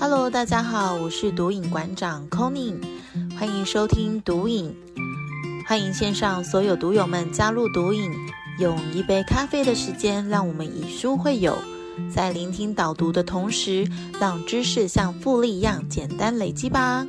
Hello，大家好，我是毒瘾馆长 c o n y 欢迎收听毒瘾，欢迎线上所有毒友们加入毒瘾，用一杯咖啡的时间，让我们以书会友，在聆听导读的同时，让知识像复利一样简单累积吧。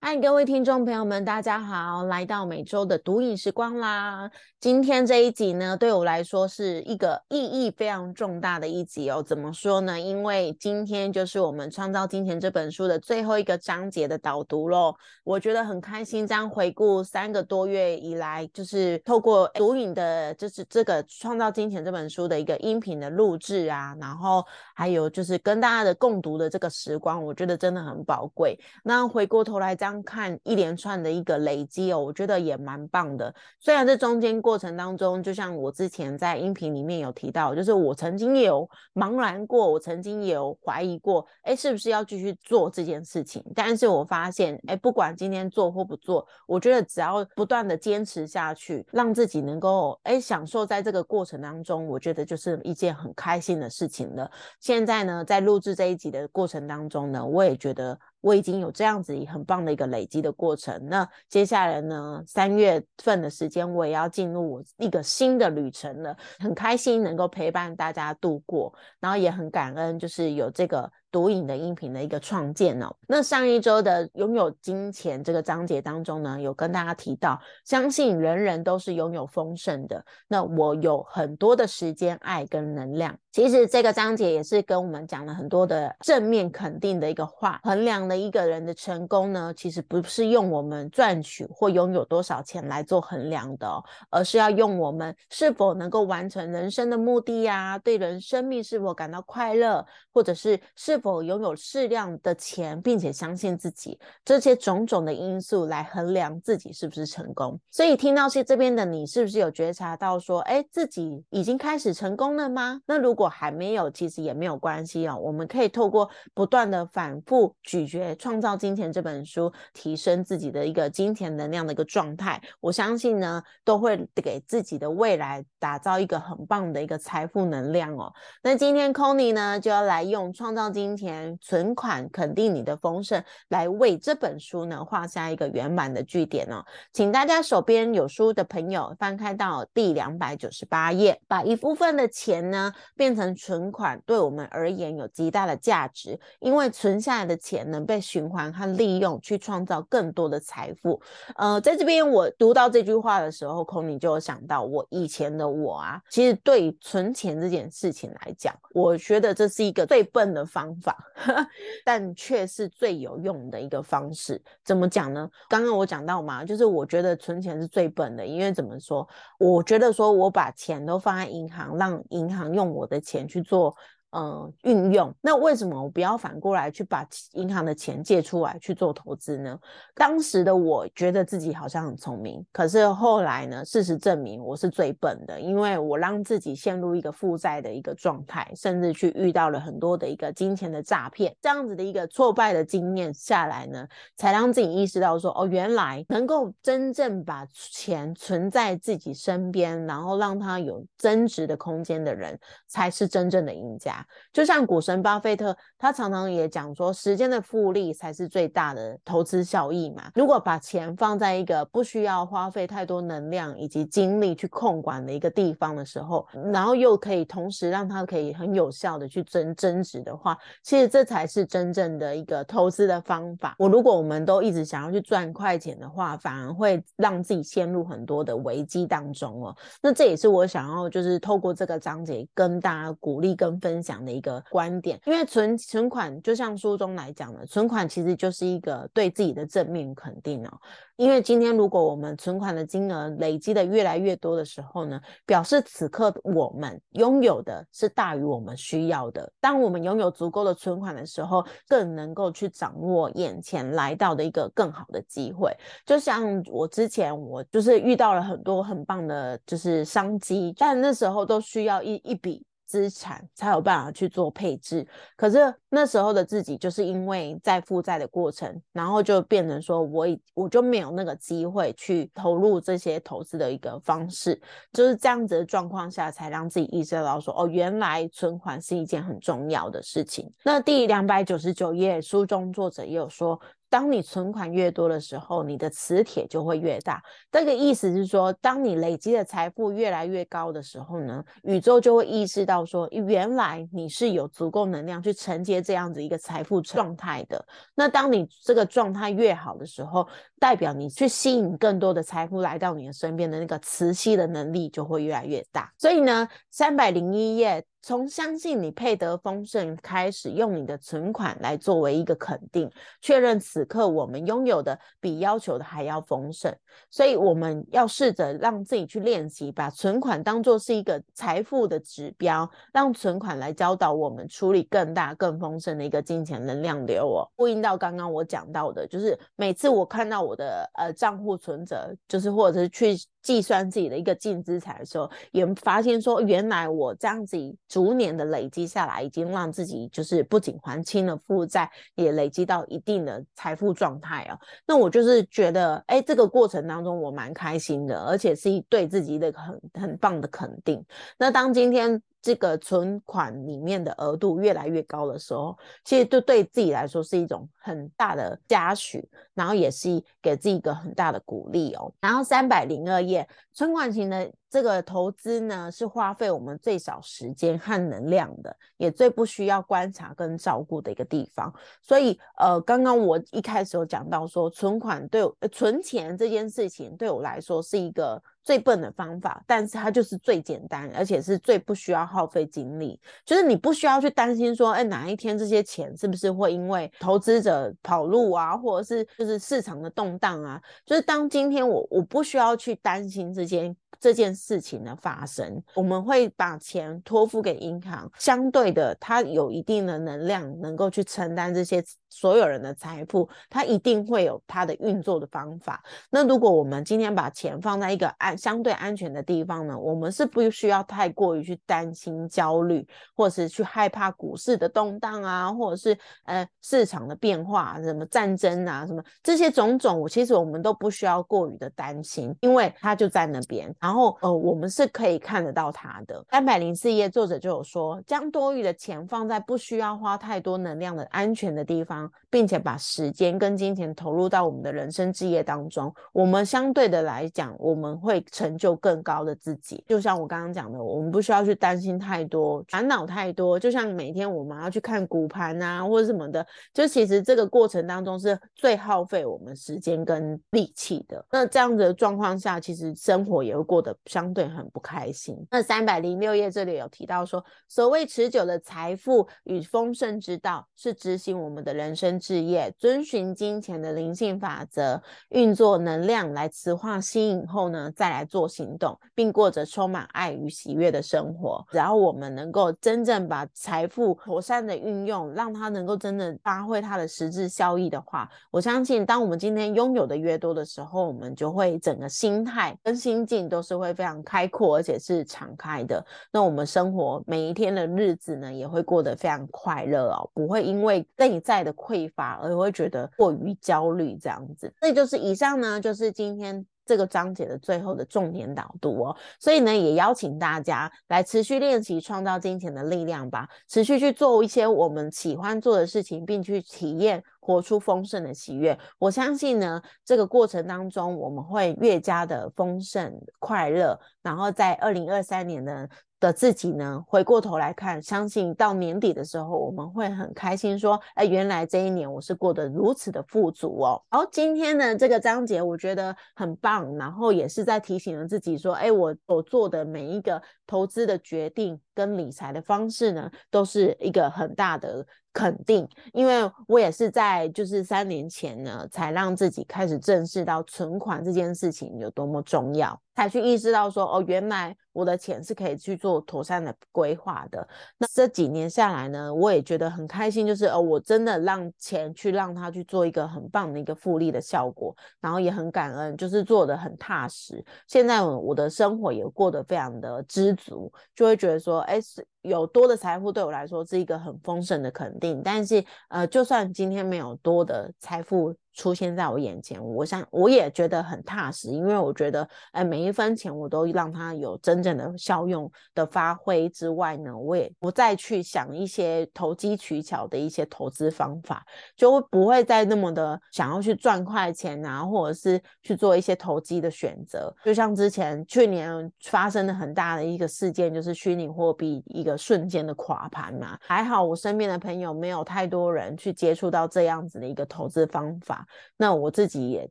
嗨，各位听众朋友们，大家好，来到每周的毒瘾时光啦。今天这一集呢，对我来说是一个意义非常重大的一集哦。怎么说呢？因为今天就是我们《创造金钱》这本书的最后一个章节的导读喽。我觉得很开心，这样回顾三个多月以来，就是透过毒瘾的，就是这个《创造金钱》这本书的一个音频的录制啊，然后还有就是跟大家的共读的这个时光，我觉得真的很宝贵。那回过头来这样。看一连串的一个累积哦，我觉得也蛮棒的。虽然这中间过过程当中，就像我之前在音频里面有提到，就是我曾经也有茫然过，我曾经也有怀疑过，哎，是不是要继续做这件事情？但是我发现，哎，不管今天做或不做，我觉得只要不断的坚持下去，让自己能够哎享受在这个过程当中，我觉得就是一件很开心的事情了。现在呢，在录制这一集的过程当中呢，我也觉得。我已经有这样子很棒的一个累积的过程，那接下来呢，三月份的时间我也要进入我一个新的旅程了，很开心能够陪伴大家度过，然后也很感恩，就是有这个。毒瘾的音频的一个创建哦，那上一周的拥有金钱这个章节当中呢，有跟大家提到，相信人人都是拥有丰盛的。那我有很多的时间、爱跟能量。其实这个章节也是跟我们讲了很多的正面肯定的一个话，衡量了一个人的成功呢，其实不是用我们赚取或拥有多少钱来做衡量的，而是要用我们是否能够完成人生的目的呀，对人生命是否感到快乐，或者是是。否拥有适量的钱，并且相信自己，这些种种的因素来衡量自己是不是成功。所以听到是这边的你，是不是有觉察到说，哎，自己已经开始成功了吗？那如果还没有，其实也没有关系哦。我们可以透过不断的反复咀嚼《创造金钱》这本书，提升自己的一个金钱能量的一个状态。我相信呢，都会给自己的未来打造一个很棒的一个财富能量哦。那今天 c o n y 呢，就要来用《创造金》。金钱存款肯定你的丰盛，来为这本书呢画下一个圆满的句点哦。请大家手边有书的朋友翻开到第两百九十八页，把一部分的钱呢变成存款，对我们而言有极大的价值，因为存下来的钱能被循环和利用，去创造更多的财富。呃，在这边我读到这句话的时候，空你就有想到我以前的我啊，其实对存钱这件事情来讲，我觉得这是一个最笨的方。法，但却是最有用的一个方式。怎么讲呢？刚刚我讲到嘛，就是我觉得存钱是最笨的，因为怎么说？我觉得说我把钱都放在银行，让银行用我的钱去做。呃，运用那为什么我不要反过来去把银行的钱借出来去做投资呢？当时的我觉得自己好像很聪明，可是后来呢，事实证明我是最笨的，因为我让自己陷入一个负债的一个状态，甚至去遇到了很多的一个金钱的诈骗，这样子的一个挫败的经验下来呢，才让自己意识到说，哦，原来能够真正把钱存在自己身边，然后让它有增值的空间的人，才是真正的赢家。就像股神巴菲特，他常常也讲说，时间的复利才是最大的投资效益嘛。如果把钱放在一个不需要花费太多能量以及精力去控管的一个地方的时候，然后又可以同时让它可以很有效的去增增值的话，其实这才是真正的一个投资的方法。我如果我们都一直想要去赚快钱的话，反而会让自己陷入很多的危机当中哦。那这也是我想要就是透过这个章节跟大家鼓励跟分享。讲的一个观点，因为存存款就像书中来讲的，存款其实就是一个对自己的正面肯定哦。因为今天如果我们存款的金额累积的越来越多的时候呢，表示此刻我们拥有的是大于我们需要的。当我们拥有足够的存款的时候，更能够去掌握眼前来到的一个更好的机会。就像我之前，我就是遇到了很多很棒的，就是商机，但那时候都需要一一笔。资产，才有办法去做配置。可是那时候的自己，就是因为在负债的过程，然后就变成说，我我就没有那个机会去投入这些投资的一个方式，就是这样子的状况下，才让自己意识到说，哦，原来存款是一件很重要的事情。那第两百九十九页书中作者也有说。当你存款越多的时候，你的磁铁就会越大。这个意思是说，当你累积的财富越来越高的时候呢，宇宙就会意识到说，原来你是有足够能量去承接这样子一个财富状态的。那当你这个状态越好的时候，代表你去吸引更多的财富来到你的身边的那个磁吸的能力就会越来越大。所以呢，三百零一页。从相信你配得丰盛开始，用你的存款来作为一个肯定，确认此刻我们拥有的比要求的还要丰盛。所以我们要试着让自己去练习，把存款当做是一个财富的指标，让存款来教导我们处理更大、更丰盛的一个金钱能量流哦。呼应到刚刚我讲到的，就是每次我看到我的呃账户存折，就是或者是去。计算自己的一个净资产的时候，也发现说，原来我这样子逐年的累积下来，已经让自己就是不仅还清了负债，也累积到一定的财富状态啊。那我就是觉得，哎，这个过程当中我蛮开心的，而且是一对自己的很很棒的肯定。那当今天。这个存款里面的额度越来越高的时候，其实就对自己来说是一种很大的嘉许，然后也是给自己一个很大的鼓励哦。然后三百零二页，存款型的。这个投资呢，是花费我们最少时间和能量的，也最不需要观察跟照顾的一个地方。所以，呃，刚刚我一开始有讲到说，存款对存钱这件事情对我来说是一个最笨的方法，但是它就是最简单，而且是最不需要耗费精力。就是你不需要去担心说，哎，哪一天这些钱是不是会因为投资者跑路啊，或者是就是市场的动荡啊？就是当今天我我不需要去担心这件。这件事情的发生，我们会把钱托付给银行，相对的，它有一定的能量，能够去承担这些。所有人的财富，它一定会有它的运作的方法。那如果我们今天把钱放在一个安相对安全的地方呢？我们是不需要太过于去担心、焦虑，或者是去害怕股市的动荡啊，或者是呃市场的变化，什么战争啊，什么这些种种，其实我们都不需要过于的担心，因为它就在那边。然后呃，我们是可以看得到它的。三百零四页，作者就有说，将多余的钱放在不需要花太多能量的安全的地方。并且把时间跟金钱投入到我们的人生置业当中，我们相对的来讲，我们会成就更高的自己。就像我刚刚讲的，我们不需要去担心太多，烦恼太多。就像每天我们要去看股盘啊，或者什么的，就其实这个过程当中是最耗费我们时间跟力气的。那这样的状况下，其实生活也会过得相对很不开心。那三百零六页这里有提到说，所谓持久的财富与丰盛之道，是执行我们的人。生置业，遵循金钱的灵性法则，运作能量来磁化吸引后呢，再来做行动，并过着充满爱与喜悦的生活。只要我们能够真正把财富妥善的运用，让它能够真的发挥它的实质效益的话，我相信，当我们今天拥有的越多的时候，我们就会整个心态跟心境都是会非常开阔，而且是敞开的。那我们生活每一天的日子呢，也会过得非常快乐哦，不会因为内在的。匮乏而会觉得过于焦虑，这样子，这就是以上呢，就是今天这个章节的最后的重点导读哦。所以呢，也邀请大家来持续练习创造金钱的力量吧，持续去做一些我们喜欢做的事情，并去体验活出丰盛的喜悦。我相信呢，这个过程当中我们会越加的丰盛快乐，然后在二零二三年呢。的自己呢？回过头来看，相信到年底的时候，我们会很开心，说：“哎，原来这一年我是过得如此的富足哦。”然后今天呢，这个章节我觉得很棒，然后也是在提醒了自己说：“哎，我所做的每一个投资的决定跟理财的方式呢，都是一个很大的。”肯定，因为我也是在就是三年前呢，才让自己开始正视到存款这件事情有多么重要，才去意识到说，哦，原来我的钱是可以去做妥善的规划的。那这几年下来呢，我也觉得很开心，就是哦，我真的让钱去让它去做一个很棒的一个复利的效果，然后也很感恩，就是做的很踏实。现在我的生活也过得非常的知足，就会觉得说，哎，有多的财富对我来说是一个很丰盛的肯定。但是呃，就算今天没有多的财富。出现在我眼前，我想我也觉得很踏实，因为我觉得，哎，每一分钱我都让它有真正的效用的发挥之外呢，我也不再去想一些投机取巧的一些投资方法，就不会再那么的想要去赚快钱啊，或者是去做一些投机的选择。就像之前去年发生的很大的一个事件，就是虚拟货币一个瞬间的垮盘嘛，还好我身边的朋友没有太多人去接触到这样子的一个投资方法。那我自己也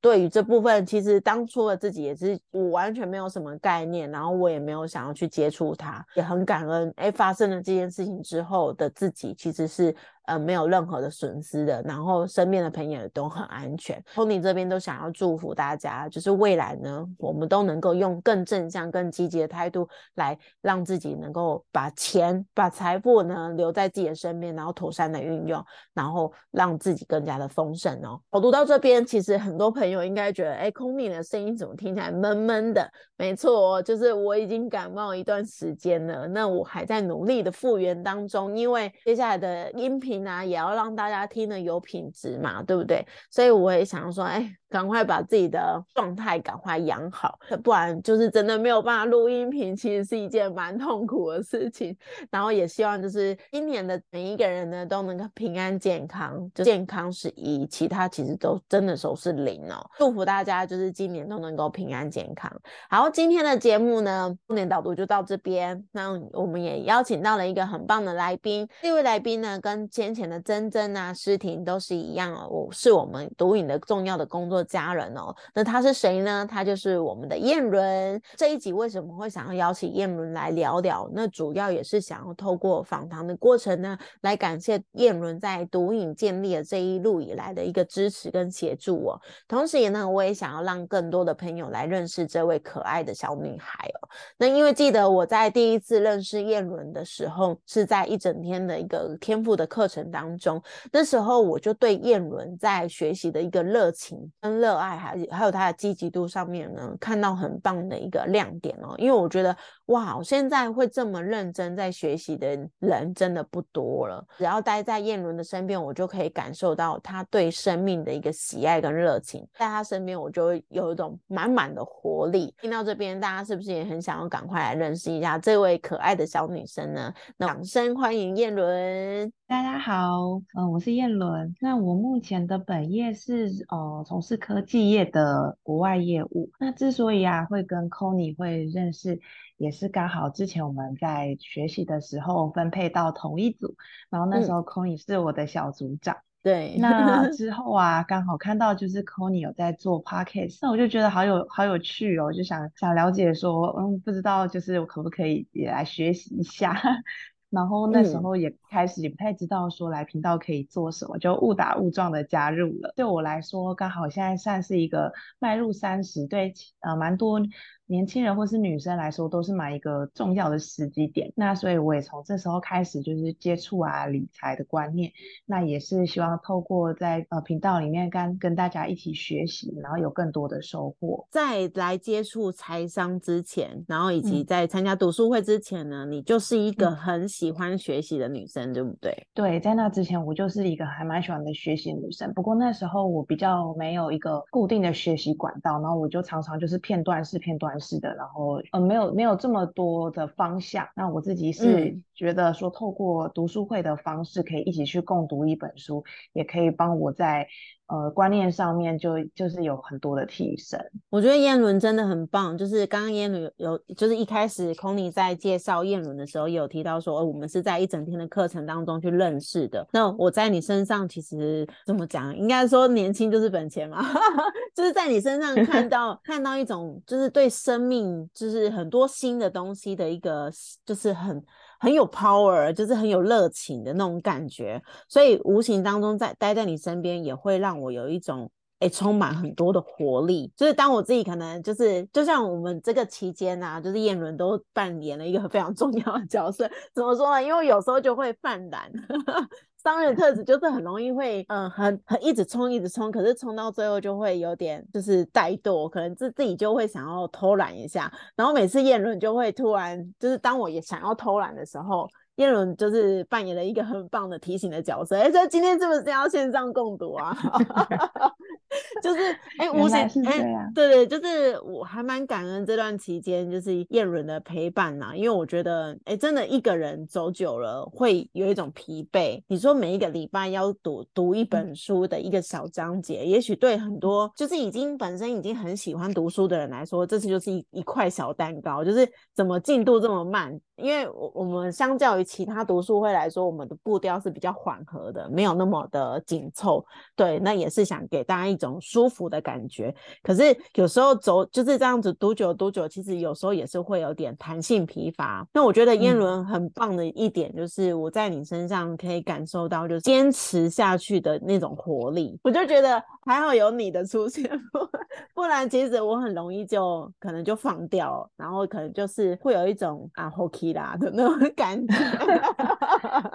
对于这部分，其实当初的自己也是我完全没有什么概念，然后我也没有想要去接触它，也很感恩。哎，发生了这件事情之后的自己，其实是。呃，没有任何的损失的，然后身边的朋友都很安全。Tony 这边都想要祝福大家，就是未来呢，我们都能够用更正向、更积极的态度来让自己能够把钱、把财富呢留在自己的身边，然后妥善的运用，然后让自己更加的丰盛哦。我读到这边，其实很多朋友应该觉得，哎，Tony 的声音怎么听起来闷闷的？没错，就是我已经感冒一段时间了，那我还在努力的复原当中，因为接下来的音频。啊，也要让大家听得有品质嘛，对不对？所以我也想说，哎，赶快把自己的状态赶快养好，不然就是真的没有办法录音频，其实是一件蛮痛苦的事情。然后也希望就是今年的每一个人呢都能够平安健康，就健康是一，其他其实都真的都是零哦。祝福大家就是今年都能够平安健康。好，今天的节目呢，重点导读就到这边。那我们也邀请到了一个很棒的来宾，这位来宾呢跟先前的珍珍啊、诗婷都是一样哦，我是我们读影的重要的工作家人哦。那他是谁呢？他就是我们的燕伦。这一集为什么会想要邀请燕伦来聊聊？那主要也是想要透过访谈的过程呢，来感谢燕伦在毒瘾建立的这一路以来的一个支持跟协助哦。同时也呢，我也想要让更多的朋友来认识这位可爱的小女孩哦。那因为记得我在第一次认识燕伦的时候，是在一整天的一个天赋的课程。当中，那时候我就对燕伦在学习的一个热情跟热爱，还还有他的积极度上面呢，看到很棒的一个亮点哦。因为我觉得，哇，现在会这么认真在学习的人真的不多了。只要待在燕伦的身边，我就可以感受到他对生命的一个喜爱跟热情。在他身边，我就会有一种满满的活力。听到这边，大家是不是也很想要赶快来认识一下这位可爱的小女生呢？掌声欢迎燕伦。大家好，嗯，我是燕伦。那我目前的本业是呃从事科技业的国外业务。那之所以啊会跟 c o n y 会认识，也是刚好之前我们在学习的时候分配到同一组，然后那时候 c o n y 是我的小组长。对。那 之后啊，刚好看到就是 c o n y 有在做 podcast，那我就觉得好有好有趣哦，就想想了解说，嗯，不知道就是我可不可以也来学习一下。然后那时候也开始也不太知道说来频道可以做什么，就误打误撞的加入了。对我来说，刚好现在算是一个迈入三十，对，呃，蛮多。年轻人或是女生来说，都是买一个重要的时机点。那所以我也从这时候开始，就是接触啊理财的观念。那也是希望透过在呃频道里面跟跟大家一起学习，然后有更多的收获。在来接触财商之前，然后以及在参加读书会之前呢，你就是一个很喜欢学习的女生，对不对？对，在那之前我就是一个还蛮喜欢的学习女生。不过那时候我比较没有一个固定的学习管道，然后我就常常就是片段式片段。是的，然后呃，没有没有这么多的方向。那我自己是觉得说，透过读书会的方式，可以一起去共读一本书，也可以帮我在。呃，观念上面就就是有很多的提升。我觉得燕伦真的很棒，就是刚刚燕伦有，就是一开始 c o n y 在介绍燕伦的时候，有提到说，我们是在一整天的课程当中去认识的。那我在你身上，其实怎么讲，应该说年轻就是本钱嘛，就是在你身上看到看到一种，就是对生命，就是很多新的东西的一个，就是很。很有 power，就是很有热情的那种感觉，所以无形当中在待在你身边，也会让我有一种。哎充满很多的活力。就是当我自己可能就是就像我们这个期间啊，就是燕伦都扮演了一个非常重要的角色。怎么说呢？因为有时候就会犯懒。商人特质就是很容易会，嗯，很很一直冲，一直冲，可是冲到最后就会有点就是怠惰，可能自自己就会想要偷懒一下，然后每次燕伦就会突然就是当我也想要偷懒的时候。叶伦就是扮演了一个很棒的提醒的角色，哎，这今天是不是要线上共读啊？就是哎，无形哎，对对，就是我还蛮感恩这段期间就是叶伦的陪伴呐，因为我觉得哎，真的一个人走久了会有一种疲惫。你说每一个礼拜要读读一本书的一个小章节，也许对很多就是已经本身已经很喜欢读书的人来说，这次就是一一块小蛋糕，就是怎么进度这么慢？因为我我们相较于其他读书会来说，我们的步调是比较缓和的，没有那么的紧凑。对，那也是想给大家一种舒服的感觉。可是有时候走就是这样子读久读久，其实有时候也是会有点弹性疲乏。那我觉得燕伦很棒的一点就是，我在你身上可以感受到就是坚持下去的那种活力。我就觉得还好有你的出现，不然其实我很容易就可能就放掉，然后可能就是会有一种啊啦的那种感觉，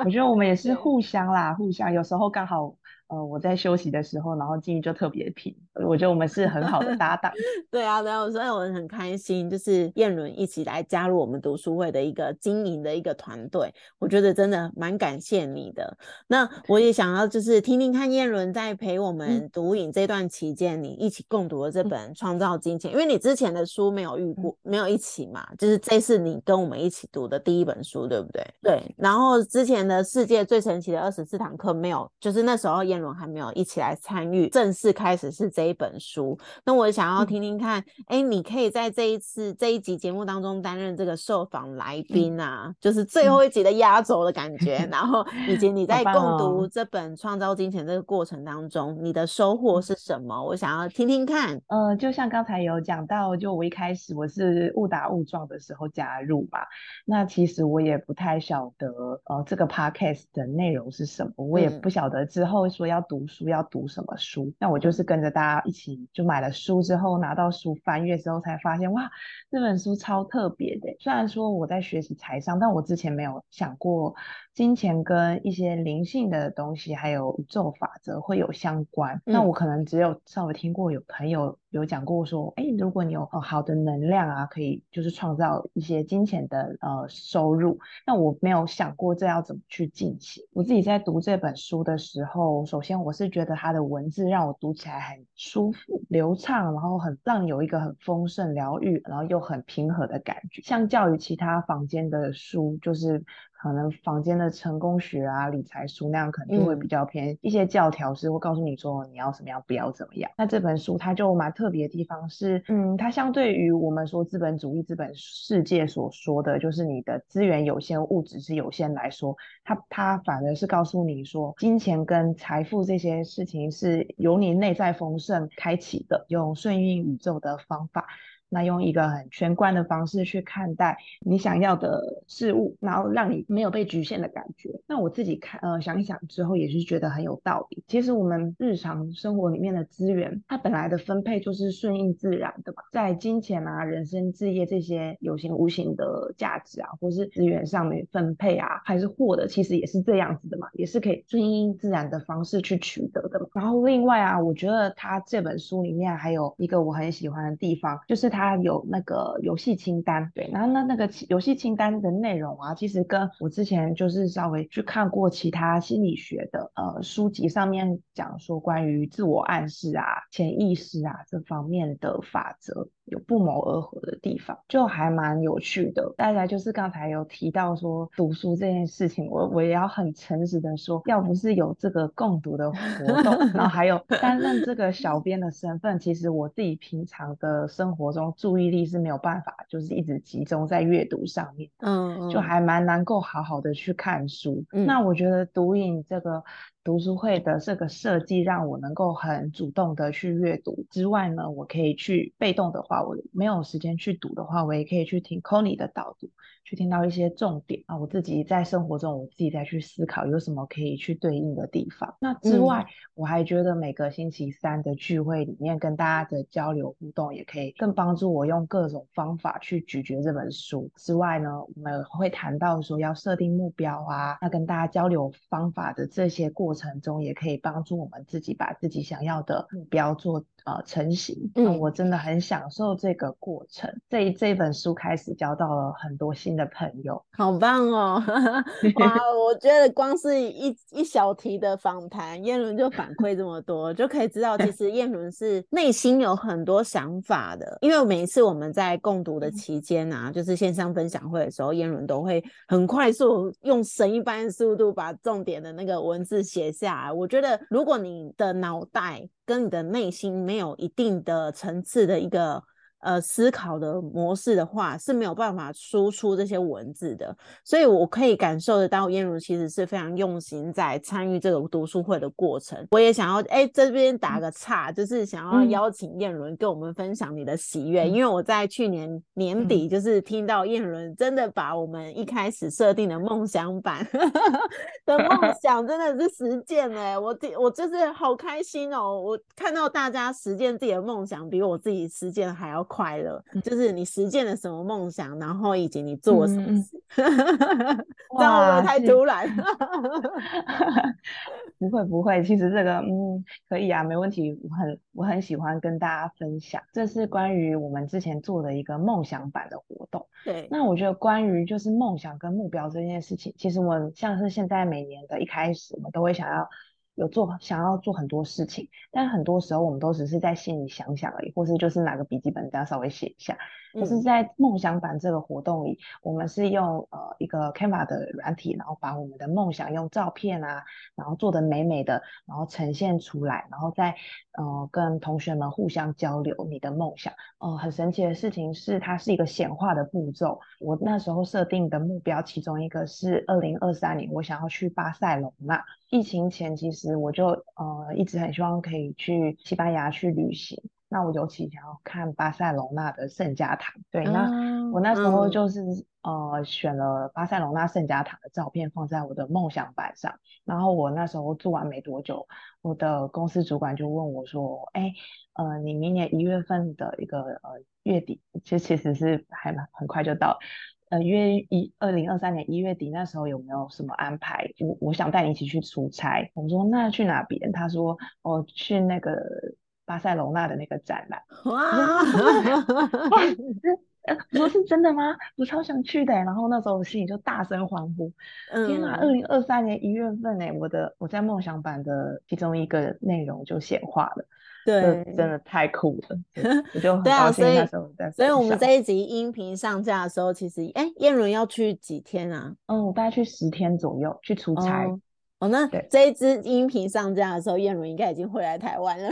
我觉得我们也是互相啦，互相有时候刚好。呃，我在休息的时候，然后金鱼就特别拼，我觉得我们是很好的搭档。对啊，对啊，所以我很开心，就是燕伦一起来加入我们读书会的一个经营的一个团队，我觉得真的蛮感谢你的。那我也想要就是听听看燕伦在陪我们读影这段期间，你一起共读的这本《创造金钱》，因为你之前的书没有遇过，没有一起嘛，就是这是你跟我们一起读的第一本书，对不对？对。然后之前的世界最神奇的二十四堂课没有，就是那时候燕伦。还没有一起来参与正式开始是这一本书，那我想要听听看，哎，你可以在这一次这一集节目当中担任这个受访来宾啊，就是最后一集的压轴的感觉，然后 以及你在共读这本《创造金钱》这个过程当中，你的收获是什么？我想要听听看。呃，就像刚才有讲到，就我一开始我是误打误撞的时候加入嘛，那其实我也不太晓得，呃，这个 podcast 的内容是什么，我也不晓得之后说。要读书要读什么书？那我就是跟着大家一起就买了书，之后拿到书翻阅之后才发现，哇，这本书超特别的。虽然说我在学习财商，但我之前没有想过金钱跟一些灵性的东西，还有宇宙法则会有相关。那我可能只有稍微听过有朋友。有讲过说，哎，如果你有好的能量啊，可以就是创造一些金钱的呃收入。那我没有想过这要怎么去进行。我自己在读这本书的时候，首先我是觉得它的文字让我读起来很舒服、流畅，然后很让有一个很丰盛、疗愈，然后又很平和的感觉。相较于其他房间的书，就是。可能房间的成功学啊、理财书那样，可能就会比较偏一些教条式，会告诉你说你要什么样，不要怎么样。那这本书它就蛮特别的地方是，嗯，它相对于我们说资本主义、资本世界所说的，就是你的资源有限、物质是有限来说，它它反而是告诉你说，金钱跟财富这些事情是由你内在丰盛开启的，用顺应宇宙的方法。那用一个很全观的方式去看待你想要的事物，然后让你没有被局限的感觉。那我自己看，呃，想一想之后也是觉得很有道理。其实我们日常生活里面的资源，它本来的分配就是顺应自然的嘛。在金钱啊、人生、置业这些有形无形的价值啊，或是资源上面分配啊，还是获得，其实也是这样子的嘛，也是可以顺应自然的方式去取得的嘛。然后另外啊，我觉得他这本书里面还有一个我很喜欢的地方，就是他。它有那个游戏清单，对，然后那那个游戏清单的内容啊，其实跟我之前就是稍微去看过其他心理学的呃书籍上面讲说关于自我暗示啊、潜意识啊这方面的法则。有不谋而合的地方，就还蛮有趣的。大家就是刚才有提到说读书这件事情，我我也要很诚实的说，要不是有这个共读的活动，然后还有担任这个小编的身份，其实我自己平常的生活中注意力是没有办法，就是一直集中在阅读上面。嗯，就还蛮能够好好的去看书。那我觉得读影这个读书会的这个设计让我能够很主动的去阅读之外呢，我可以去被动的话，我没有时间去读的话，我也可以去听 Conny 的导读，去听到一些重点啊，我自己在生活中我自己再去思考有什么可以去对应的地方。那之外，我还觉得每个星期三的聚会里面跟大家的交流互动，也可以更帮助我用各种方法去咀嚼这本书。之外呢，我们会谈到说要设定目标啊，那跟大家交流方法的这些过。程中也可以帮助我们自己把自己想要的目标做呃成型。嗯，我真的很享受这个过程。这这本书开始交到了很多新的朋友，好棒哦！哇，我觉得光是一一小题的访谈，燕伦就反馈这么多，就可以知道其实燕伦是内心有很多想法的。因为每一次我们在共读的期间啊，就是线上分享会的时候，燕伦都会很快速用神一般的速度把重点的那个文字写。下来，我觉得如果你的脑袋跟你的内心没有有一定的层次的一个。呃，思考的模式的话是没有办法输出这些文字的，所以我可以感受得到燕如其实是非常用心在参与这个读书会的过程。我也想要哎这边打个岔，就是想要邀请燕伦跟我们分享你的喜悦，因为我在去年年底就是听到燕伦真的把我们一开始设定的梦想版 的梦 想真的是实践了，我我就是好开心哦！我看到大家实践自己的梦想，比我自己实践还要。快乐就是你实践了什么梦想，然后以及你做了什么事。这样会不会太突然？不会不会，其实这个嗯可以啊，没问题。我很我很喜欢跟大家分享，这是关于我们之前做的一个梦想版的活动。对，那我觉得关于就是梦想跟目标这件事情，其实我们像是现在每年的一开始，我们都会想要。有做想要做很多事情，但很多时候我们都只是在心里想想而已，或是就是拿个笔记本这样稍微写一下。可是，在梦想版这个活动里，我们是用呃一个 Canva 的软体，然后把我们的梦想用照片啊，然后做的美美的，然后呈现出来，然后再呃跟同学们互相交流你的梦想。呃，很神奇的事情是，它是一个显化的步骤。我那时候设定的目标，其中一个是二零二三年，我想要去巴塞隆纳。疫情前，其实我就呃一直很希望可以去西班牙去旅行。那我尤其想要看巴塞隆纳的圣家堂，对，那我那时候就是呃选了巴塞隆纳圣家堂的照片放在我的梦想板上，然后我那时候做完没多久，我的公司主管就问我说，哎，呃，你明年一月份的一个呃月底，其实其实是还蛮很快就到，呃，约一二零二三年一月底那时候有没有什么安排？我我想带你一起去出差，我说那去哪边？他说哦去那个。巴塞隆纳的那个展览，哇！我说是真的吗？我超想去的。然后那时候我心里就大声欢呼：天哪！二零二三年一月份哎，我的我在梦想版的其中一个内容就显化了。对，真的太酷了！我就很高兴那时候在。所以我们这一集音频上架的时候，其实哎，燕伦要去几天啊？嗯，我大概去十天左右去出差。哦，那这一支音频上架的时候，燕如应该已经回来台湾了，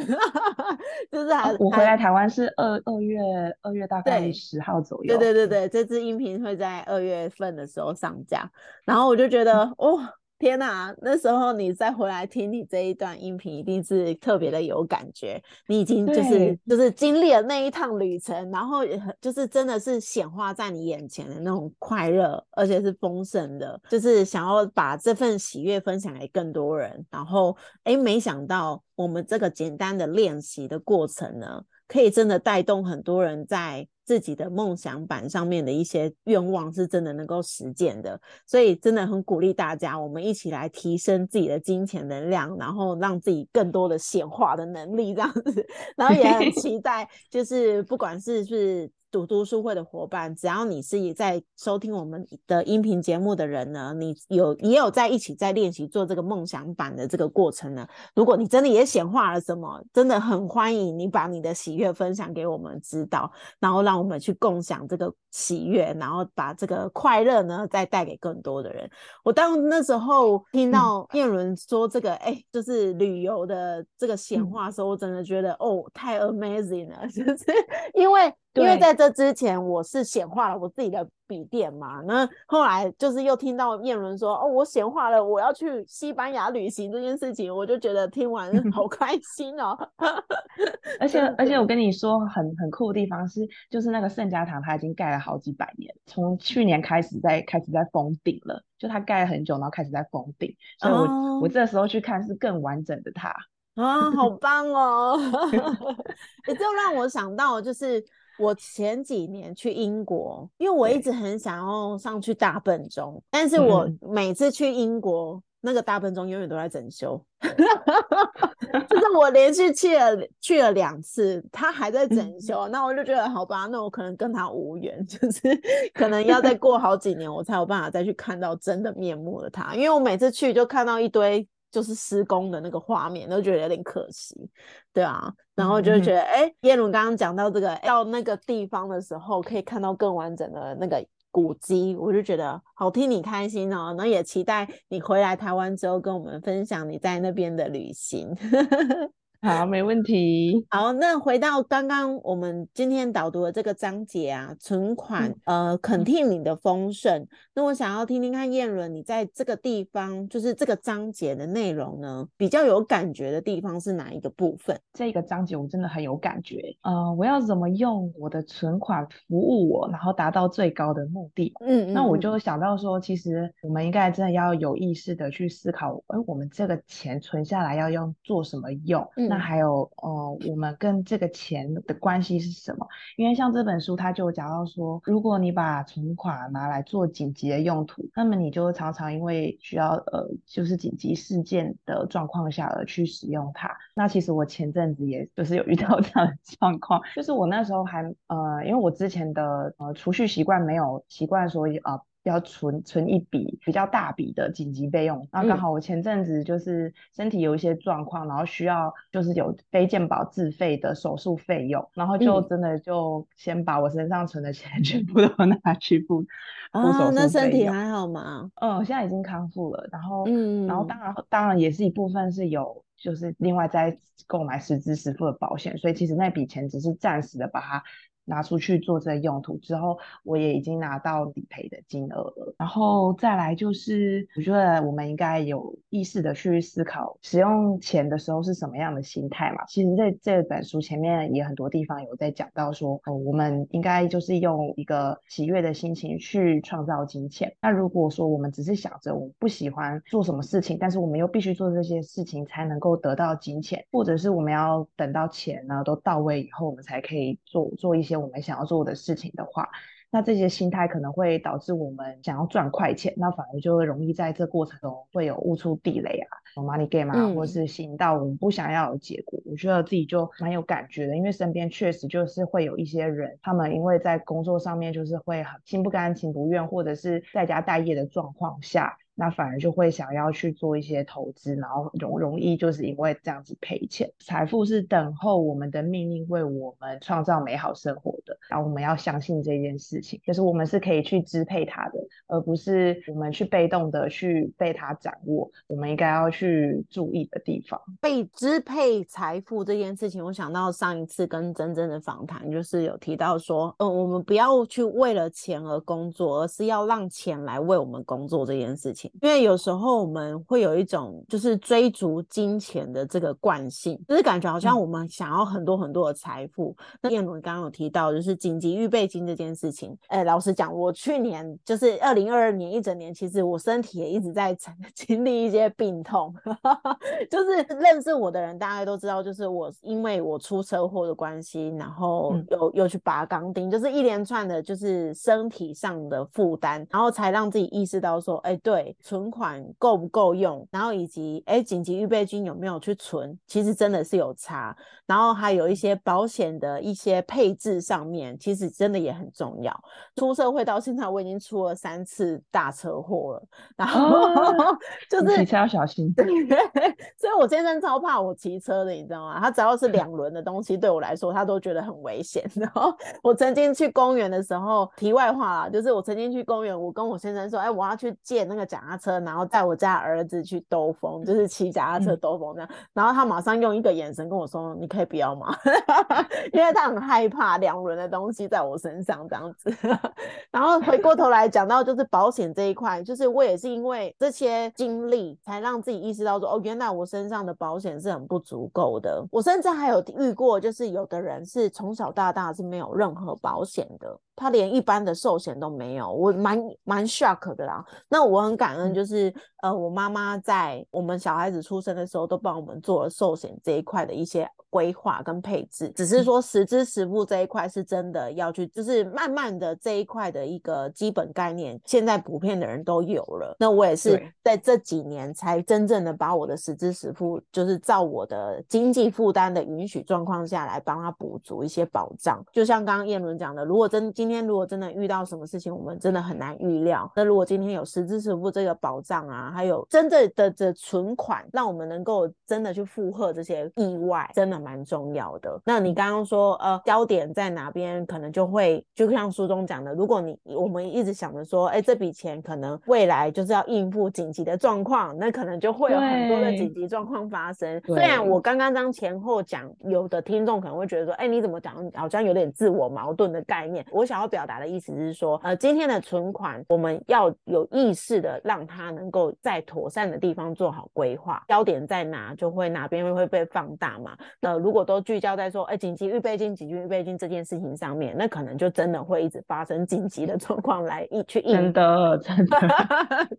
就是还我回来台湾是二二月二月大概十号左右。对对对对，这支音频会在二月份的时候上架，然后我就觉得哇。天呐，那时候你再回来听你这一段音频，一定是特别的有感觉。你已经就是就是经历了那一趟旅程，然后就是真的是显化在你眼前的那种快乐，而且是丰盛的，就是想要把这份喜悦分享给更多人。然后，哎，没想到我们这个简单的练习的过程呢，可以真的带动很多人在。自己的梦想版上面的一些愿望是真的能够实践的，所以真的很鼓励大家，我们一起来提升自己的金钱能量，然后让自己更多的显化的能力，这样子，然后也很期待，就是不管是是。读读书会的伙伴，只要你是在收听我们的音频节目的人呢，你有也有在一起在练习做这个梦想版的这个过程呢。如果你真的也显化了什么，真的很欢迎你把你的喜悦分享给我们知道，然后让我们去共享这个喜悦，然后把这个快乐呢再带给更多的人。我当那时候听到燕伦说这个，哎，就是旅游的这个显化的时候，我真的觉得哦，太 amazing 了，就是因为。因为在这之前我是显化了我自己的笔电嘛，那后来就是又听到燕伦说哦，我显化了我要去西班牙旅行这件事情，我就觉得听完 好开心哦。而且而且我跟你说很很酷的地方是，就是那个圣家堂它已经盖了好几百年，从去年开始在开始在封顶了，就它盖了很久，然后开始在封顶，所以我我这时候去看是更完整的它。啊，好棒哦！也就让我想到，就是我前几年去英国，因为我一直很想要上去大笨钟，但是我每次去英国，那个大笨钟永远都在整修，就是我连续去了去了两次，它还在整修，那我就觉得好吧，那我可能跟它无缘，就是可能要再过好几年，我才有办法再去看到真的面目的它，因为我每次去就看到一堆。就是施工的那个画面，都觉得有点可惜，对啊，然后就觉得，哎，耶鲁刚刚讲到这个到那个地方的时候，可以看到更完整的那个古迹，我就觉得好替你开心哦，那也期待你回来台湾之后跟我们分享你在那边的旅行。好，没问题。好，那回到刚刚我们今天导读的这个章节啊，存款呃，肯定你的丰盛。那我想要听听看燕伦，你在这个地方，就是这个章节的内容呢，比较有感觉的地方是哪一个部分？这个章节我真的很有感觉。呃，我要怎么用我的存款服务我，然后达到最高的目的？嗯，那我就想到说，其实我们应该真的要有意识的去思考，哎，我们这个钱存下来要用做什么用？那还有，呃，我们跟这个钱的关系是什么？因为像这本书，它就讲到说，如果你把存款拿来做紧急的用途，那么你就常常因为需要，呃，就是紧急事件的状况下而去使用它。那其实我前阵子也就是有遇到这样的 状况，就是我那时候还，呃，因为我之前的呃储蓄习惯没有习惯说，呃。要存存一笔比较大笔的紧急备用，然后刚好我前阵子就是身体有一些状况，然后需要就是有非健保自费的手术费用，然后就真的就先把我身上存的钱 全部都拿去付付手术费用。那身体还好吗？嗯，现在已经康复了。然后，嗯，然后当然当然也是一部分是有就是另外再购买实支实付的保险，所以其实那笔钱只是暂时的把它。拿出去做这个用途之后，我也已经拿到理赔的金额了。然后再来就是，我觉得我们应该有意识的去思考使用钱的时候是什么样的心态嘛。其实在这本书前面也很多地方有在讲到说，哦，我们应该就是用一个喜悦的心情去创造金钱。那如果说我们只是想着我不喜欢做什么事情，但是我们又必须做这些事情才能够得到金钱，或者是我们要等到钱呢都到位以后，我们才可以做做一些。我们想要做的事情的话，那这些心态可能会导致我们想要赚快钱，那反而就会容易在这过程中会有悟出地雷啊，money game 啊，或是吸引到我们不想要的结果。我觉得自己就蛮有感觉的，因为身边确实就是会有一些人，他们因为在工作上面就是会很心不甘情不愿，或者是在家待业的状况下。那反而就会想要去做一些投资，然后容容易就是因为这样子赔钱。财富是等候我们的命令为我们创造美好生活的，然后我们要相信这件事情，就是我们是可以去支配它的，而不是我们去被动的去被它掌握。我们应该要去注意的地方。被支配财富这件事情，我想到上一次跟真真的访谈，就是有提到说，嗯，我们不要去为了钱而工作，而是要让钱来为我们工作这件事情。因为有时候我们会有一种就是追逐金钱的这个惯性，就是感觉好像我们想要很多很多的财富。那燕伦刚刚有提到，就是紧急预备金这件事情。哎，老实讲，我去年就是二零二二年一整年，其实我身体也一直在 经历一些病痛。就是认识我的人，大概都知道，就是我因为我出车祸的关系，然后又又去拔钢钉，就是一连串的，就是身体上的负担，然后才让自己意识到说，哎，对。存款够不够用，然后以及哎紧急预备金有没有去存，其实真的是有差。然后还有一些保险的一些配置上面，其实真的也很重要。出社会到现在，我已经出了三次大车祸了，然后 就是骑车要小心。对，所以我先生超怕我骑车的，你知道吗？他只要是两轮的东西，对我来说他都觉得很危险。然后我曾经去公园的时候，题外话啦，就是我曾经去公园，我跟我先生说，哎，我要去借那个假。踏车，然后带我家儿子去兜风，就是骑脚踏车兜风这样。然后他马上用一个眼神跟我说：“你可以不要吗？” 因为他很害怕两轮的东西在我身上这样子。然后回过头来讲到就是保险这一块，就是我也是因为这些经历，才让自己意识到说：“哦，原来我身上的保险是很不足够的。”我甚至还有遇过，就是有的人是从小到大是没有任何保险的。他连一般的寿险都没有，我蛮蛮 shock 的啦。那我很感恩，就是呃，我妈妈在我们小孩子出生的时候，都帮我们做了寿险这一块的一些规划跟配置。只是说实支实付这一块是真的要去，就是慢慢的这一块的一个基本概念，现在普遍的人都有了。那我也是在这几年才真正的把我的实支实付，就是照我的经济负担的允许状况下来帮他补足一些保障。就像刚刚叶伦讲的，如果真今今天如果真的遇到什么事情，我们真的很难预料。那如果今天有实支实付这个保障啊，还有真正的的存款，让我们能够真的去负荷这些意外，真的蛮重要的。那你刚刚说，呃，焦点在哪边，可能就会就像书中讲的，如果你我们一直想着说，哎，这笔钱可能未来就是要应付紧急的状况，那可能就会有很多的紧急状况发生。虽然我刚刚当前后讲，有的听众可能会觉得说，哎，你怎么讲，好像有点自我矛盾的概念。我想。要表达的意思是说，呃，今天的存款我们要有意识的让它能够在妥善的地方做好规划，焦点在哪就会哪边会被放大嘛。那如果都聚焦在说，哎，紧急预备金、紧急预备金这件事情上面，那可能就真的会一直发生紧急的状况来一去应。真的，真的，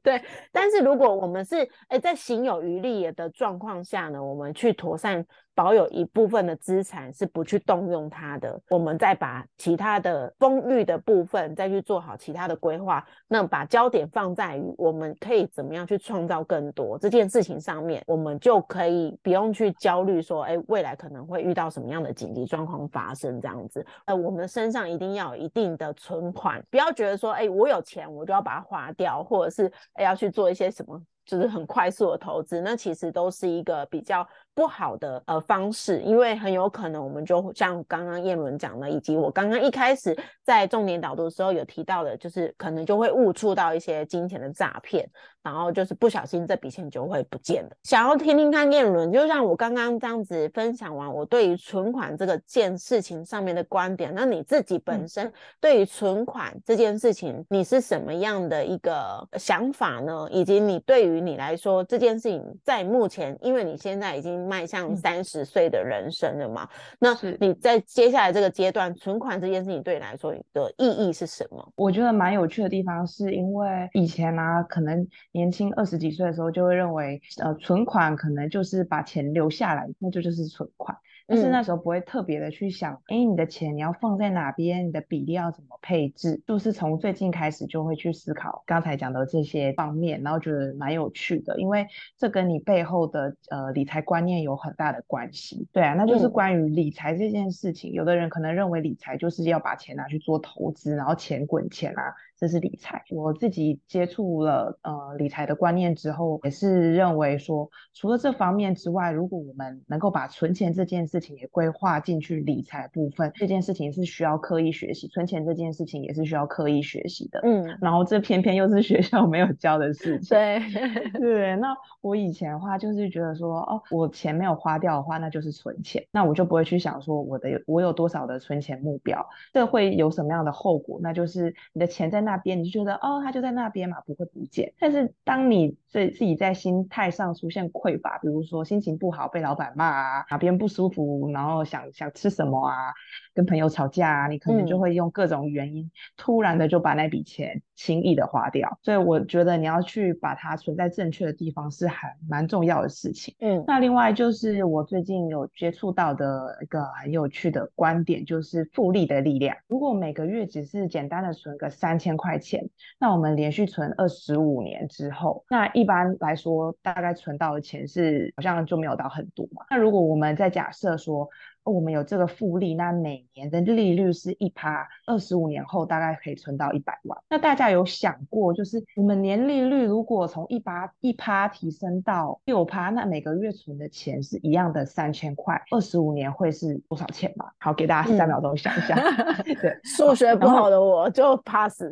对。但是如果我们是哎在行有余力的状况下呢，我们去妥善。保有一部分的资产是不去动用它的，我们再把其他的丰裕的部分再去做好其他的规划，那把焦点放在于我们可以怎么样去创造更多这件事情上面，我们就可以不用去焦虑说，哎，未来可能会遇到什么样的紧急状况发生这样子。呃，我们身上一定要有一定的存款，不要觉得说，哎，我有钱我就要把它花掉，或者是哎要去做一些什么，就是很快速的投资，那其实都是一个比较。不好的呃方式，因为很有可能我们就像刚刚燕伦讲的，以及我刚刚一开始在重点导读的时候有提到的，就是可能就会误触到一些金钱的诈骗，然后就是不小心这笔钱就会不见了。想要听听看燕伦，就像我刚刚这样子分享完我对于存款这个件事情上面的观点，那你自己本身对于存款这件事情，你是什么样的一个想法呢？以及你对于你来说这件事情在目前，因为你现在已经迈向三十岁的人生了嘛？那你在接下来这个阶段，存款这件事情对你来说的意义是什么？我觉得蛮有趣的地方，是因为以前呢，可能年轻二十几岁的时候，就会认为，呃，存款可能就是把钱留下来，那就就是存款。但是那时候不会特别的去想，哎，你的钱你要放在哪边，你的比例要怎么配置，就是从最近开始就会去思考刚才讲的这些方面，然后觉得蛮有趣的，因为这跟你背后的呃理财观念有很大的关系。对啊，那就是关于理财这件事情，有的人可能认为理财就是要把钱拿去做投资，然后钱滚钱啊。这是理财，我自己接触了呃理财的观念之后，也是认为说，除了这方面之外，如果我们能够把存钱这件事情也规划进去理财部分，这件事情是需要刻意学习，存钱这件事情也是需要刻意学习的。嗯，然后这偏偏又是学校没有教的事情。对 对，那我以前的话就是觉得说，哦，我钱没有花掉的话，那就是存钱，那我就不会去想说我的我有多少的存钱目标，这会有什么样的后果？那就是你的钱在。那边你就觉得哦，他就在那边嘛，不会不见。但是当你自自己在心态上出现匮乏，比如说心情不好，被老板骂啊，哪边不舒服，然后想想吃什么啊，跟朋友吵架啊，你可能就会用各种原因，突然的就把那笔钱轻易的花掉。所以我觉得你要去把它存在正确的地方是还蛮重要的事情。嗯，那另外就是我最近有接触到的一个很有趣的观点，就是复利的力量。如果每个月只是简单的存个三千。块钱，那我们连续存二十五年之后，那一般来说大概存到的钱是好像就没有到很多嘛。那如果我们再假设说，我们有这个复利，那每年的利率是一趴，二十五年后大概可以存到一百万。那大家有想过，就是我们年利率如果从一趴一趴提升到六趴，那每个月存的钱是一样的三千块，二十五年会是多少钱吗？好，给大家三秒钟想一下。对，数学不好的我就 pass。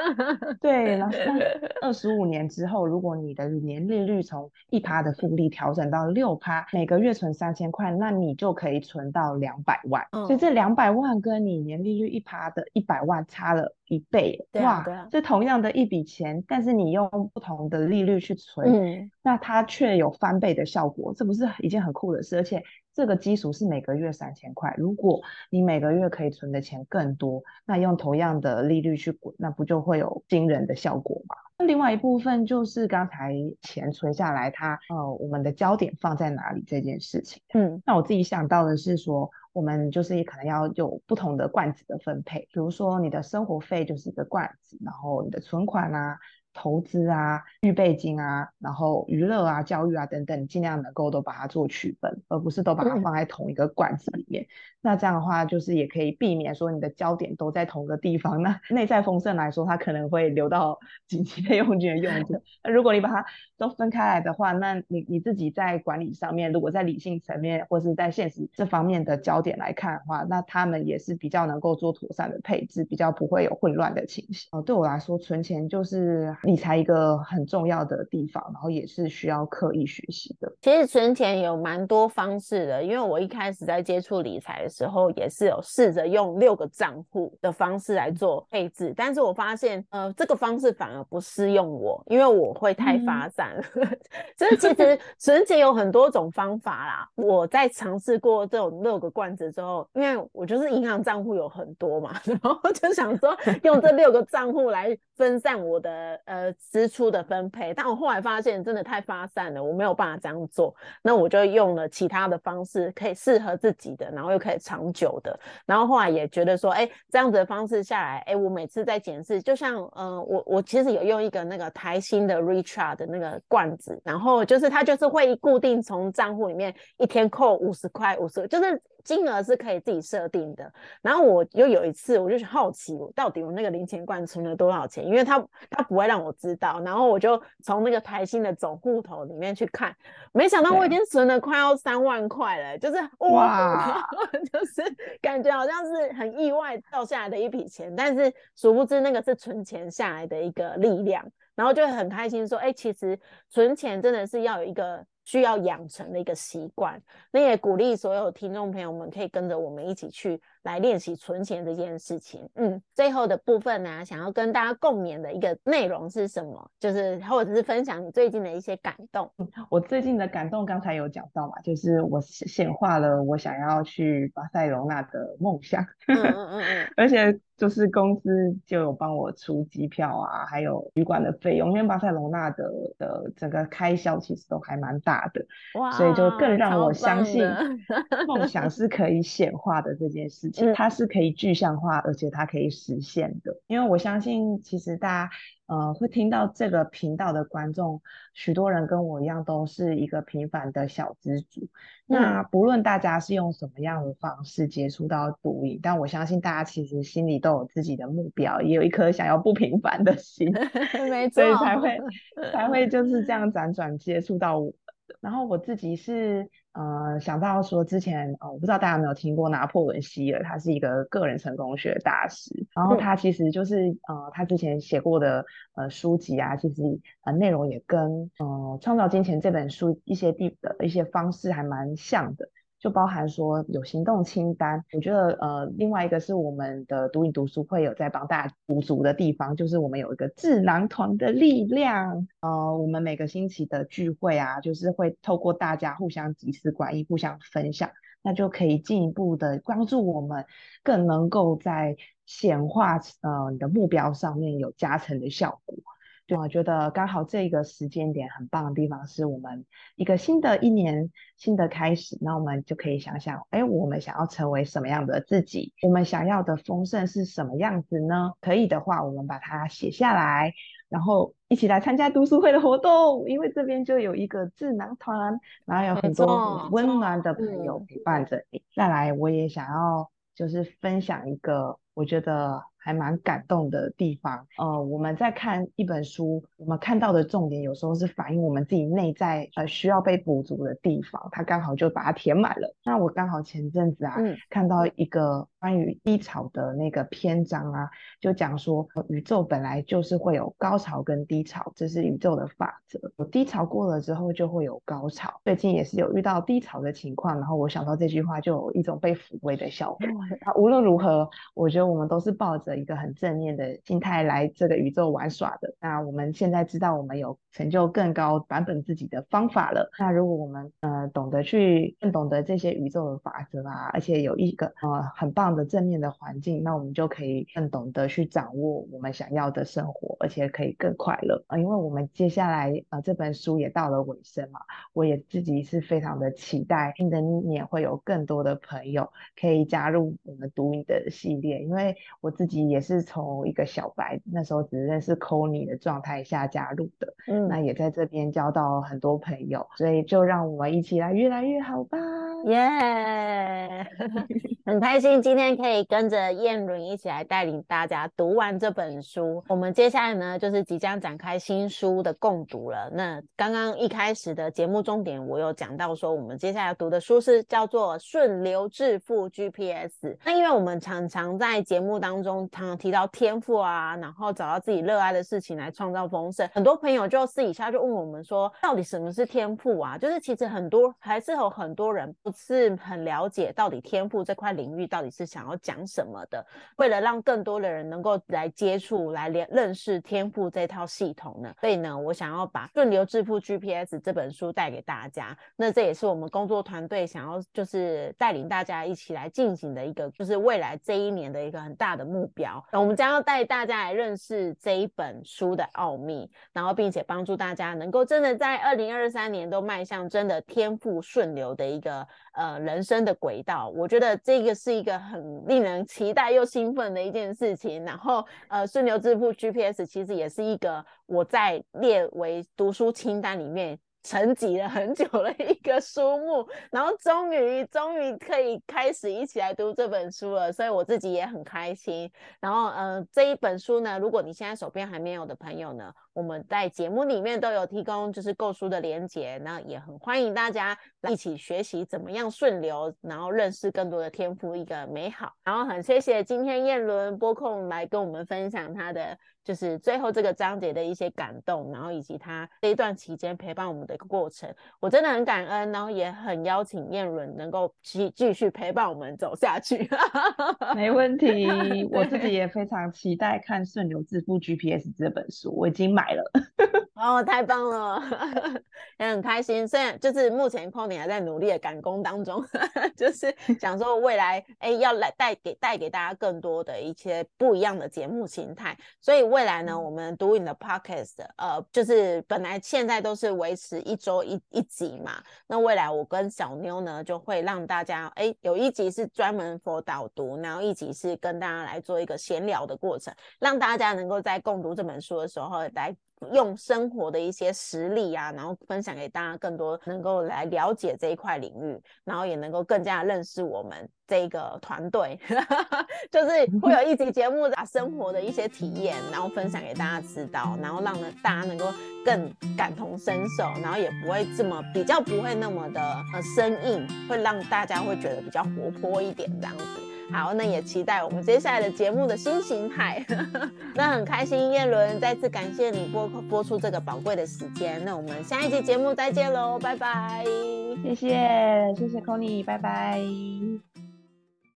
对，然后二十五年之后，如果你的年利率从一趴的复利调整到六趴，每个月存三千块，那你就可以存到两百万。所以这两百万跟你年利率一趴的一百万差了一倍，哇！这同样的一笔钱，但是你用不同的利率去存，那它却有翻倍的效果，这不是一件很酷的事？而且这个基础是每个月三千块，如果你每个月可以存的钱更多，那用同样的利率去滚，那不就会有惊人的效果吗？那另外一部分就是刚才钱存下来，它呃，我们的焦点放在哪里这件事情。嗯，那我自己想到的是说，我们就是可能要有不同的罐子的分配，比如说你的生活费就是一个罐子，然后你的存款啊。投资啊，预备金啊，然后娱乐啊，教育啊等等，尽量能够都把它做区分，而不是都把它放在同一个罐子里面。那这样的话，就是也可以避免说你的焦点都在同个地方。那内在丰盛来说，它可能会流到紧急备用金的用途。那如果你把它都分开来的话，那你你自己在管理上面，如果在理性层面或是在现实这方面的焦点来看的话，那他们也是比较能够做妥善的配置，比较不会有混乱的情形。哦，对我来说，存钱就是理财一个很重要的地方，然后也是需要刻意学习的。其实存钱有蛮多方式的，因为我一开始在接触理财时候，也是有试着用六个账户的方式来做配置，但是我发现，呃，这个方式反而不适用我，因为我会太发散。所以其实存钱有很多种方法啦。我在尝试过这种六个罐子之后，因为我就是银行账户有很多嘛，然后就想说用这六个账户来分散我的呃支出的分配。但我后来发现真的太发散了，我没有办法这样做。那我就用了其他的方式，可以适合自己的，然后又可以长久的。然后后来也觉得说，哎，这样子的方式下来，哎，我每次在检视，就像嗯，我我其实有用一个那个台新的 Richard 的那个。罐子，然后就是它就是会固定从账户里面一天扣五十块，五十就是金额是可以自己设定的。然后我又有一次，我就好奇，我到底我那个零钱罐存了多少钱？因为他他不会让我知道。然后我就从那个台新的总户头里面去看，没想到我已经存了快要三万块了，就是哇，就是感觉好像是很意外掉下来的一笔钱，但是殊不知那个是存钱下来的一个力量。然后就很开心，说：“哎，其实存钱真的是要有一个。”需要养成的一个习惯，那也鼓励所有听众朋友们可以跟着我们一起去来练习存钱这件事情。嗯，最后的部分呢，想要跟大家共勉的一个内容是什么？就是或者是分享你最近的一些感动。我最近的感动，刚才有讲到嘛，就是我显化了我想要去巴塞罗那的梦想。嗯嗯嗯嗯，而且就是公司就有帮我出机票啊，还有旅馆的费用，因为巴塞罗那的的整个开销其实都还蛮大。的，哇所以就更让我相信梦想是可以显化的这件事情，它是可以具象化，而且它可以实现的。因为我相信，其实大家。呃，会听到这个频道的观众，许多人跟我一样，都是一个平凡的小资族。那不论大家是用什么样的方式接触到读影，但我相信大家其实心里都有自己的目标，也有一颗想要不平凡的心，没所以才会才会就是这样辗转接触到我。然后我自己是呃想到说，之前哦，我不知道大家有没有听过拿破仑希尔，他是一个个人成功学大师。然后他其实就是呃，他之前写过的呃书籍啊，其实呃内容也跟呃《创造金钱》这本书一些地的一些方式还蛮像的。就包含说有行动清单，我觉得呃，另外一个是我们的读影读书会有在帮大家补足的地方，就是我们有一个智囊团的力量，呃，我们每个星期的聚会啊，就是会透过大家互相集思广益、互相分享，那就可以进一步的帮助我们更能够在显化呃你的目标上面有加成的效果。我觉得刚好这个时间点很棒的地方，是我们一个新的一年新的开始，那我们就可以想想，哎，我们想要成为什么样的自己？我们想要的丰盛是什么样子呢？可以的话，我们把它写下来，然后一起来参加读书会的活动，因为这边就有一个智囊团，然后有很多温暖的朋友陪伴着你。再来，我也想要就是分享一个，我觉得。还蛮感动的地方，呃，我们在看一本书，我们看到的重点有时候是反映我们自己内在呃需要被补足的地方，它刚好就把它填满了。那我刚好前阵子啊，看到一个关于低潮的那个篇章啊，就讲说宇宙本来就是会有高潮跟低潮，这是宇宙的法则。有低潮过了之后就会有高潮。最近也是有遇到低潮的情况，然后我想到这句话就有一种被抚慰的效果。啊，无论如何，我觉得我们都是抱着。一个很正面的心态来这个宇宙玩耍的。那我们现在知道我们有成就更高版本自己的方法了。那如果我们呃懂得去更懂得这些宇宙的法则啊，而且有一个呃很棒的正面的环境，那我们就可以更懂得去掌握我们想要的生活，而且可以更快乐啊。因为我们接下来呃这本书也到了尾声嘛，我也自己是非常的期待，新的一年会有更多的朋友可以加入我们读你的系列，因为我自己。也是从一个小白那时候只认识 c o n y 的状态下加入的，嗯，那也在这边交到很多朋友，所以就让我们一起来越来越好吧，耶！很开心今天可以跟着燕伦一起来带领大家读完这本书。我们接下来呢就是即将展开新书的共读了。那刚刚一开始的节目重点，我有讲到说，我们接下来读的书是叫做《顺流致富 GPS》。那因为我们常常在节目当中。常常提到天赋啊，然后找到自己热爱的事情来创造丰盛。很多朋友就私底下就问我们说，到底什么是天赋啊？就是其实很多还是有很多人不是很了解到底天赋这块领域到底是想要讲什么的。为了让更多的人能够来接触、来认认识天赋这套系统呢，所以呢，我想要把《顺流致富 GPS》这本书带给大家。那这也是我们工作团队想要就是带领大家一起来进行的一个，就是未来这一年的一个很大的目标。那我们将要带大家来认识这一本书的奥秘，然后并且帮助大家能够真的在二零二三年都迈向真的天赋顺流的一个呃人生的轨道。我觉得这个是一个很令人期待又兴奋的一件事情。然后呃，顺流致富 GPS 其实也是一个我在列为读书清单里面。沉寂了很久的一个书目，然后终于终于可以开始一起来读这本书了，所以我自己也很开心。然后，呃，这一本书呢，如果你现在手边还没有的朋友呢，我们在节目里面都有提供，就是购书的链接，那也很欢迎大家一起学习怎么样顺流，然后认识更多的天赋，一个美好。然后很谢谢今天燕伦播控来跟我们分享他的。就是最后这个章节的一些感动，然后以及他这一段期间陪伴我们的一个过程，我真的很感恩，然后也很邀请燕伦能够继继续陪伴我们走下去。没问题，我自己也非常期待看《顺流致富 GPS》这本书，我已经买了。哦，太棒了，也很开心。虽然就是目前 Conny 还在努力的赶工当中，就是想说未来哎要来带给带给大家更多的一些不一样的节目形态，所以未来呢，我们读影的 Podcast，呃，就是本来现在都是维持一周一一集嘛，那未来我跟小妞呢就会让大家哎有一集是专门 for 导读，然后一集是跟大家来做一个闲聊的过程，让大家能够在共读这本书的时候来。用生活的一些实例啊，然后分享给大家更多，能够来了解这一块领域，然后也能够更加认识我们这个团队，就是会有一集节目把生活的一些体验，然后分享给大家知道，然后让呢大家能够更感同身受，然后也不会这么比较不会那么的呃生硬，会让大家会觉得比较活泼一点这样子。好，那也期待我们接下来的节目的新形态。那很开心，叶伦再次感谢你播播出这个宝贵的时间。那我们下一集节目再见喽，拜拜！谢谢，谢谢 Conny，拜拜。